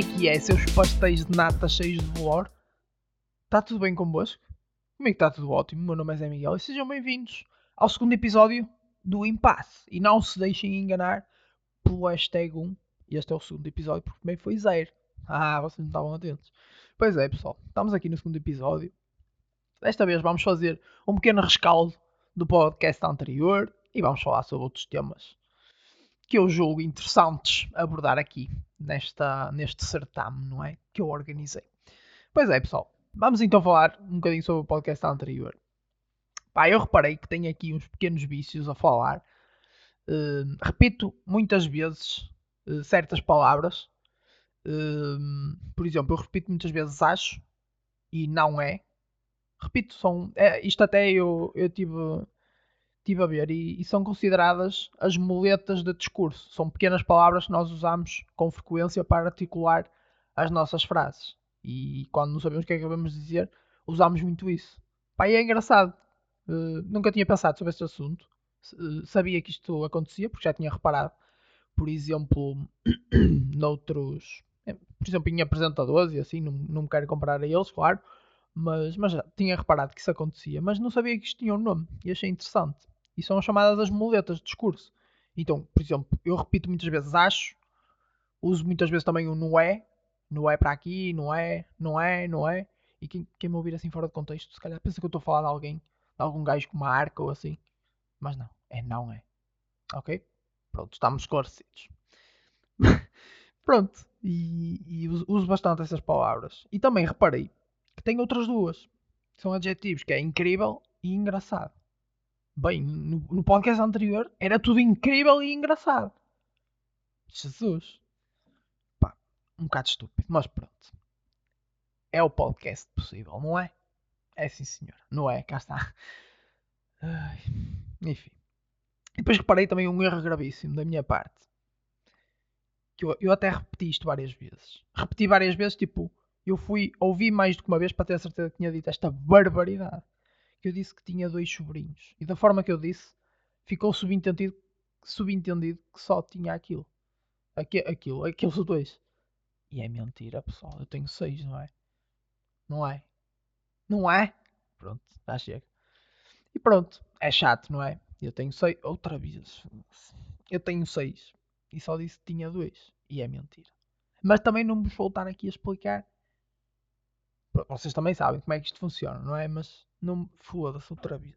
É que é, seus pastéis de nata cheios de bolor? Está tudo bem convosco? Comigo está tudo ótimo, meu nome é Zé Miguel e sejam bem-vindos ao segundo episódio do Impasse. E não se deixem enganar pelo hashtag 1. Este é o segundo episódio porque também foi zero. Ah, vocês não estavam atentos. Pois é, pessoal, estamos aqui no segundo episódio. Desta vez vamos fazer um pequeno rescaldo do podcast anterior e vamos falar sobre outros temas que eu julgo interessantes abordar aqui nesta, neste certame, não é? Que eu organizei. Pois é, pessoal. Vamos então falar um bocadinho sobre o podcast anterior. Pá, eu reparei que tenho aqui uns pequenos vícios a falar. Uh, repito muitas vezes uh, certas palavras. Uh, por exemplo, eu repito muitas vezes acho e não é. Repito, são. É, isto até eu, eu tive estive a ver, e, e, são consideradas as muletas de discurso. São pequenas palavras que nós usamos com frequência para articular as nossas frases. E quando não sabemos o que é que devemos dizer, usamos muito isso. Pá, é engraçado. Uh, nunca tinha pensado sobre este assunto. Uh, sabia que isto acontecia, porque já tinha reparado. Por exemplo, noutros. Eh, por exemplo, em apresentadores e assim, não, não me quero comparar a eles, claro. Mas, mas já tinha reparado que isso acontecia. Mas não sabia que isto tinha um nome. E achei interessante e são chamadas as muletas de discurso. Então, por exemplo, eu repito muitas vezes acho, uso muitas vezes também o não é, não é para aqui, não é, não é, não é. E quem, quem me ouvir assim fora de contexto, se calhar pensa que eu estou a falar de alguém, de algum gajo com uma arca ou assim. Mas não, é não é. Ok? Pronto, estamos esclarecidos. Pronto, e, e uso bastante essas palavras. E também reparei tem outras duas. São adjetivos que é incrível e engraçado. Bem, no, no podcast anterior era tudo incrível e engraçado. Jesus. Pá, um bocado estúpido, mas pronto. É o podcast possível, não é? É sim, senhor. Não é? Cá está. Ai, enfim. Depois reparei também um erro gravíssimo da minha parte. Que eu, eu até repeti isto várias vezes. Repeti várias vezes, tipo, eu fui ouvir mais do que uma vez para ter a certeza que tinha dito esta barbaridade que eu disse que tinha dois sobrinhos. E da forma que eu disse, ficou subentendido, subentendido que só tinha aquilo. Aqui, aquilo, aqueles dois. E é mentira, pessoal. Eu tenho seis, não é? Não é? Não é? Pronto, já chega. E pronto, é chato, não é? Eu tenho seis. Outra vez. Eu tenho seis. E só disse que tinha dois. E é mentira. Mas também não vos voltar aqui a explicar. Vocês também sabem como é que isto funciona, não é? Mas não foda-se outra vez.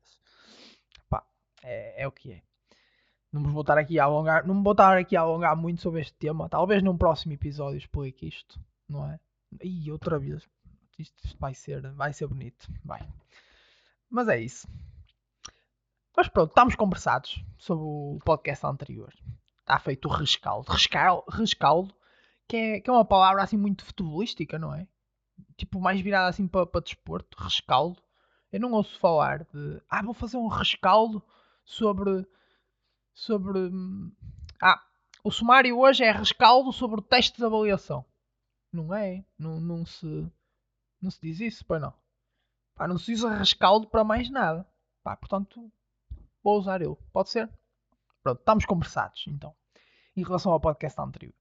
Pá, é, é o que é. Não vou voltar aqui a alongar, não vou voltar aqui a alongar muito sobre este tema. Talvez num próximo episódio explique isto, não é? E outra vez. Isto, isto vai ser, vai ser bonito, vai. Mas é isso. Mas pronto, estamos conversados sobre o podcast anterior. Está feito o rescaldo. Rescaldo, rescaldo que, é, que é uma palavra assim muito futebolística, não é? Tipo, mais virada assim para, para desporto. Rescaldo. Eu não ouço falar de. Ah, vou fazer um rescaldo sobre. Sobre. Ah, o sumário hoje é rescaldo sobre o teste de avaliação. Não é? Não, não se. Não se diz isso, pois não. Pá, não se usa rescaldo para mais nada. Pá, portanto, vou usar eu. Pode ser? Pronto, estamos conversados então. Em relação ao podcast anterior.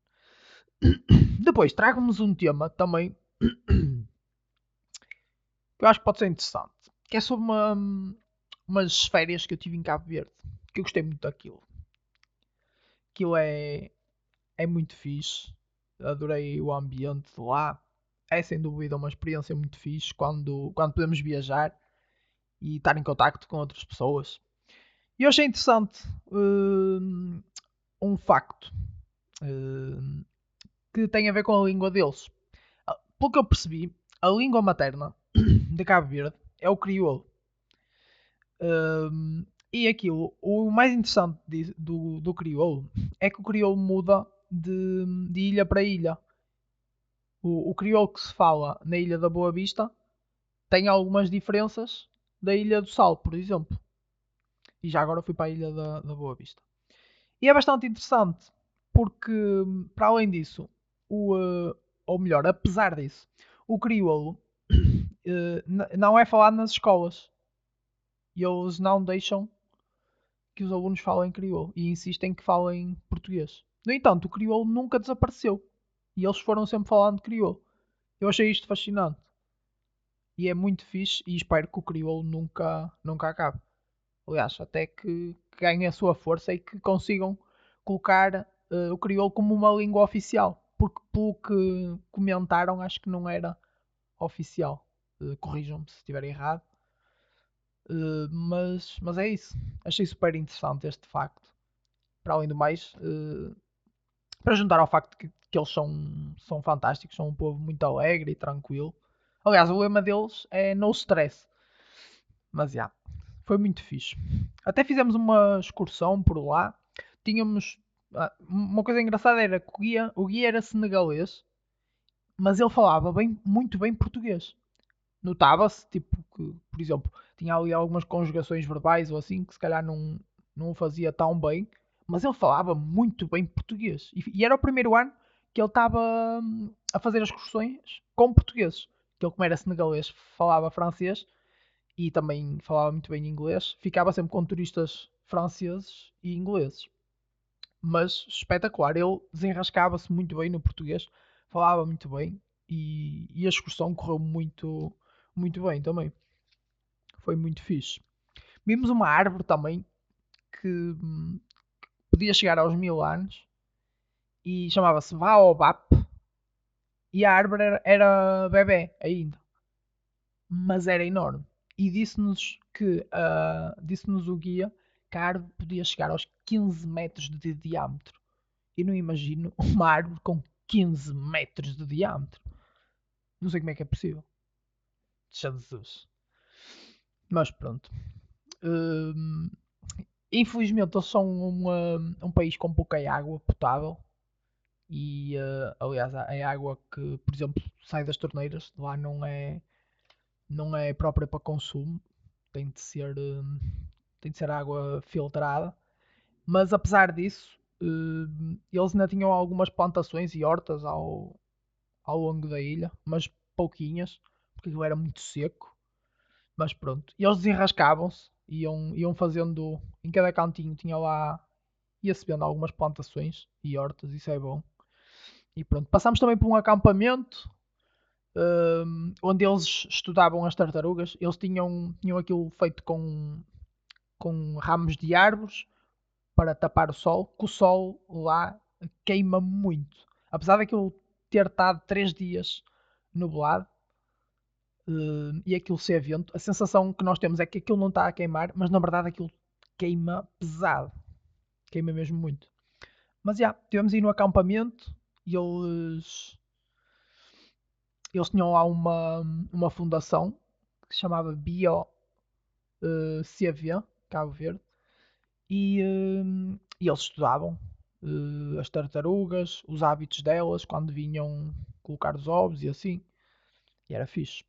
Depois, trago-nos um tema também eu acho que pode ser interessante que é sobre uma, umas férias que eu tive em Cabo Verde, que eu gostei muito daquilo. Aquilo é, é muito fixe, adorei o ambiente de lá. É sem dúvida uma experiência muito fixe quando, quando podemos viajar e estar em contacto com outras pessoas. E eu achei interessante uh, um facto uh, que tem a ver com a língua deles. Pelo que eu percebi, a língua materna de Cabo Verde é o crioulo. Um, e aquilo, o mais interessante de, do, do crioulo é que o crioulo muda de, de ilha para ilha. O, o crioulo que se fala na ilha da Boa Vista tem algumas diferenças da ilha do Sal, por exemplo. E já agora fui para a ilha da, da Boa Vista. E é bastante interessante, porque, para além disso, o, uh, ou melhor, apesar disso, o crioulo uh, não é falado nas escolas. E eles não deixam que os alunos falem crioulo e insistem que falem português. No entanto, o crioulo nunca desapareceu. E eles foram sempre falando crioulo. Eu achei isto fascinante. E é muito fixe e espero que o crioulo nunca, nunca acabe. Aliás, até que, que ganhe a sua força e que consigam colocar uh, o crioulo como uma língua oficial. Porque pelo que comentaram, acho que não era oficial. Uh, Corrijam-me se estiver errado. Uh, mas, mas é isso. Achei super interessante este facto. Para além do mais, uh, para juntar ao facto que, que eles são, são fantásticos, são um povo muito alegre e tranquilo. Aliás, o lema deles é no stress. Mas já, yeah, foi muito fixe. Até fizemos uma excursão por lá. Tínhamos. Ah, uma coisa engraçada era que o guia, o guia era senegalês, mas ele falava bem, muito bem português. Notava-se, tipo, que, por exemplo, tinha ali algumas conjugações verbais ou assim que se calhar não, não fazia tão bem, mas ele falava muito bem português. E, e era o primeiro ano que ele estava hum, a fazer as excursões com portugueses. Que ele, como era senegalês, falava francês e também falava muito bem inglês. Ficava sempre com turistas franceses e ingleses. Mas espetacular, ele desenrascava-se muito bem no português, falava muito bem e, e a excursão correu muito, muito bem também. Foi muito fixe. Vimos uma árvore também que hum, podia chegar aos mil anos e chamava-se Baobab e a árvore era, era bebê ainda, mas era enorme. E disse-nos que uh, disse-nos o guia que a árvore podia chegar aos 15 metros de diâmetro. Eu não imagino uma árvore com 15 metros de diâmetro. Não sei como é que é possível. Jesus. Mas pronto. Uh, infelizmente eles são uma, um país com pouca água potável. E uh, aliás a, a água que, por exemplo, sai das torneiras lá não é, não é própria para consumo. Tem de ser, uh, tem de ser água filtrada. Mas apesar disso, uh, eles ainda tinham algumas plantações e hortas ao, ao longo da ilha, mas pouquinhas, porque aquilo era muito seco. Mas pronto. E eles desenrascavam-se, iam, iam fazendo. Em cada cantinho tinha lá. ia-se vendo algumas plantações e hortas, isso é bom. E pronto. Passámos também por um acampamento um, onde eles estudavam as tartarugas. Eles tinham, tinham aquilo feito com, com ramos de árvores para tapar o sol, que o sol lá queima muito. Apesar daquilo ter estado 3 dias nublado, uh, e aquilo ser vento, a sensação que nós temos é que aquilo não está a queimar, mas na verdade aquilo queima pesado. Queima mesmo muito. Mas já, yeah, tivemos aí no acampamento e eles. Eles tinham lá uma, uma fundação que se chamava Bio uh, eh, Cabo Verde, e, uh, e eles estudavam uh, as tartarugas, os hábitos delas, quando vinham colocar os ovos e assim. E era fixe.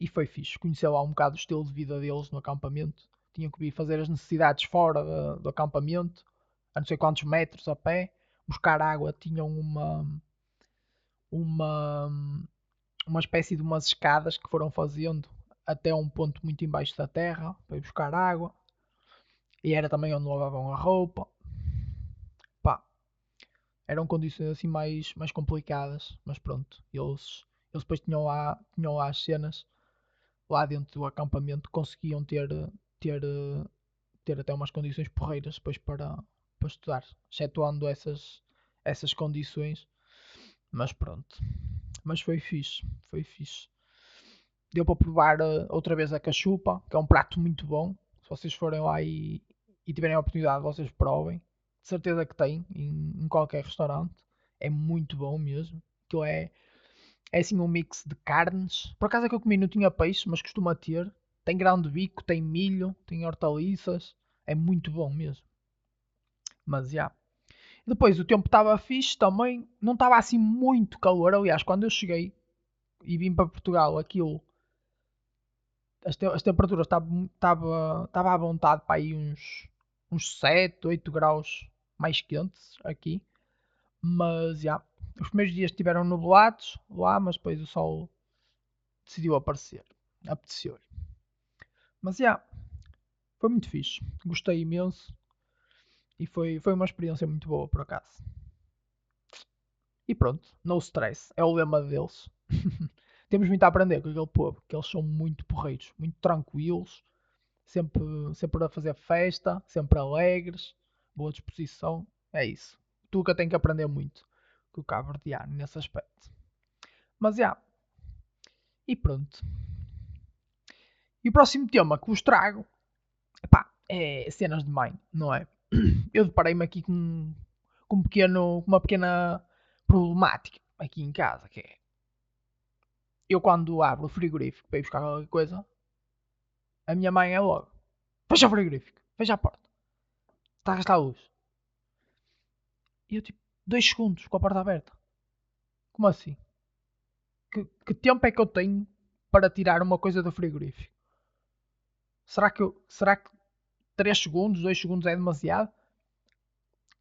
E foi fixe. Conheceu lá um bocado o estilo de vida deles no acampamento. Tinham que vir fazer as necessidades fora do, acampamento, a não sei quantos metros a pé. Buscar água. Tinham uma. Uma. Uma espécie de umas escadas que foram fazendo até um ponto muito embaixo da terra para ir buscar água. E era também onde lavavam a roupa. Pá. Eram condições assim mais, mais complicadas. Mas pronto. Eles, eles depois tinham lá, tinham lá as cenas lá dentro do acampamento conseguiam ter, ter, ter até umas condições porreiras depois para, para estudar, excetuando essas, essas condições. Mas pronto. Mas foi fixe, foi fixe. Deu para provar uh, outra vez a cachupa, que é um prato muito bom. Se vocês forem lá e, e tiverem a oportunidade, vocês provem. De certeza que tem em, em qualquer restaurante. É muito bom mesmo. Aquilo é, é assim um mix de carnes. Por acaso é que eu comi não tinha peixe, mas costuma ter. Tem grão de bico, tem milho, tem hortaliças. É muito bom mesmo. Mas já. Yeah. Depois o tempo estava fixe também. Não estava assim muito calor. Aliás, quando eu cheguei e vim para Portugal, aquilo. As, te as temperaturas estavam à vontade para aí uns, uns 7, 8 graus mais quentes aqui. Mas já. Os primeiros dias estiveram nublados lá, mas depois o sol decidiu aparecer. Apeteceu-lhe. Mas já, foi muito fixe. Gostei imenso. E foi, foi uma experiência muito boa, por acaso. E pronto, no stress. É o lema deles. Temos muito a aprender com aquele povo, que eles são muito porreiros, muito tranquilos, sempre, sempre a fazer festa, sempre alegres, boa disposição. É isso. Tu que tem que aprender muito com o cabo nesse aspecto. Mas já. E pronto. E o próximo tema que vos trago epá, é cenas de mãe, não é? Eu deparei-me aqui com, com, um pequeno, uma pequena problemática aqui em casa, que é eu quando abro o frigorífico para ir buscar qualquer coisa, a minha mãe é logo, fecha o frigorífico, fecha a porta, está a gastar a luz. E eu tipo, dois segundos com a porta aberta. Como assim? Que, que tempo é que eu tenho para tirar uma coisa do frigorífico? Será que, eu, será que 3 segundos, 2 segundos é demasiado?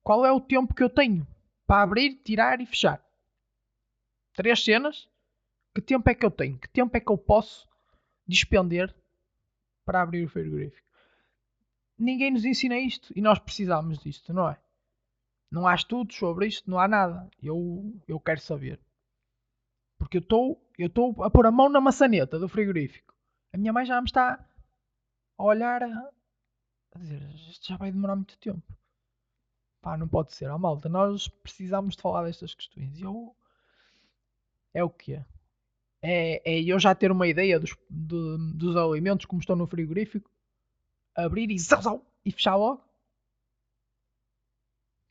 Qual é o tempo que eu tenho para abrir, tirar e fechar? Três cenas? Que tempo é que eu tenho? Que tempo é que eu posso despender para abrir o frigorífico? Ninguém nos ensina isto e nós precisamos disto, não é? Não há estudos sobre isto, não há nada. Eu, eu quero saber. Porque eu estou eu estou a pôr a mão na maçaneta do frigorífico. A minha mãe já me está a olhar a, a dizer, isto já vai demorar muito tempo. Pá, não pode ser. Ó oh, malta, nós precisamos de falar destas questões. E eu... É o que é. É eu já ter uma ideia dos, de, dos alimentos como estão no frigorífico, abrir e, e fechar logo.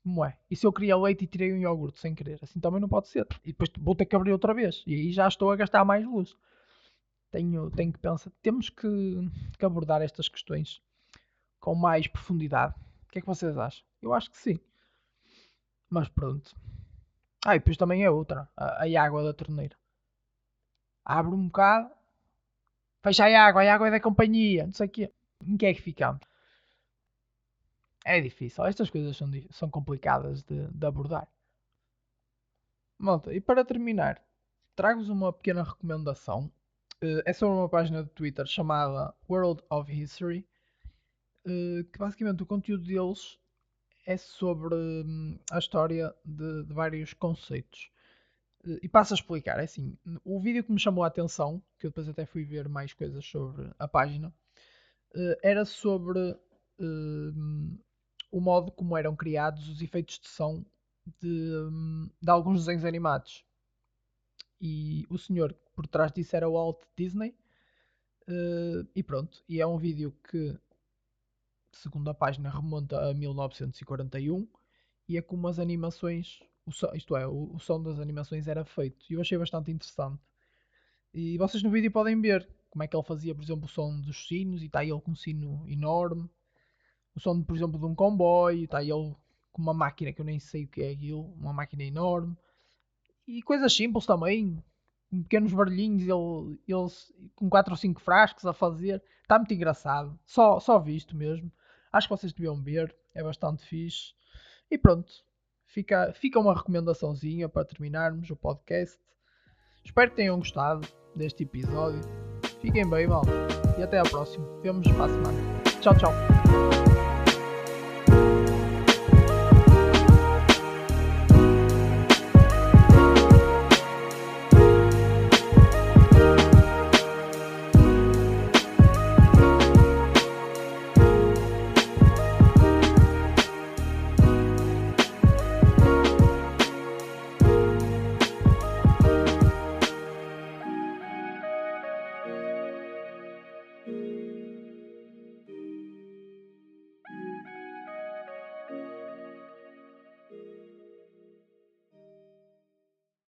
Como é? E se eu queria leite e tirei um iogurte sem querer? Assim também não pode ser. E depois vou ter que abrir outra vez. E aí já estou a gastar mais luz. Tenho, tenho que pensar. Temos que, que abordar estas questões com mais profundidade. O que é que vocês acham? Eu acho que sim. Mas pronto. Ah, e depois também é outra. A, a água da torneira. Abre um bocado. Fecha a água. A água é da companhia. Não sei o quê. Em que é que ficamos? É difícil. Estas coisas são, são complicadas de, de abordar. Malta, e para terminar, trago-vos uma pequena recomendação. Uh, é sobre uma página de Twitter chamada World of History. Uh, que basicamente o conteúdo deles é sobre hum, a história de, de vários conceitos. Uh, e passo a explicar. É assim, o vídeo que me chamou a atenção, que eu depois até fui ver mais coisas sobre a página, era sobre hum, o modo como eram criados os efeitos de som de, de alguns desenhos animados. E o senhor por trás disso era o Walt Disney. E pronto, e é um vídeo que, segundo a página, remonta a 1941 e é como as animações, o som, isto é, o, o som das animações era feito. E eu achei bastante interessante. E vocês no vídeo podem ver como é que ele fazia, por exemplo, o som dos sinos, e está ele com um sino enorme o som, por exemplo, de um comboio, está ele com uma máquina que eu nem sei o que é aquilo, uma máquina enorme. E coisas simples também, com pequenos barulhinhos, ele, eles com 4 ou 5 frascos a fazer. Está muito engraçado, só, só visto mesmo. Acho que vocês deviam ver, é bastante fixe. E pronto, fica, fica uma recomendaçãozinha para terminarmos o podcast. Espero que tenham gostado deste episódio. Fiquem bem, mal. E até à próxima. Vemos para a semana. Tchau, tchau.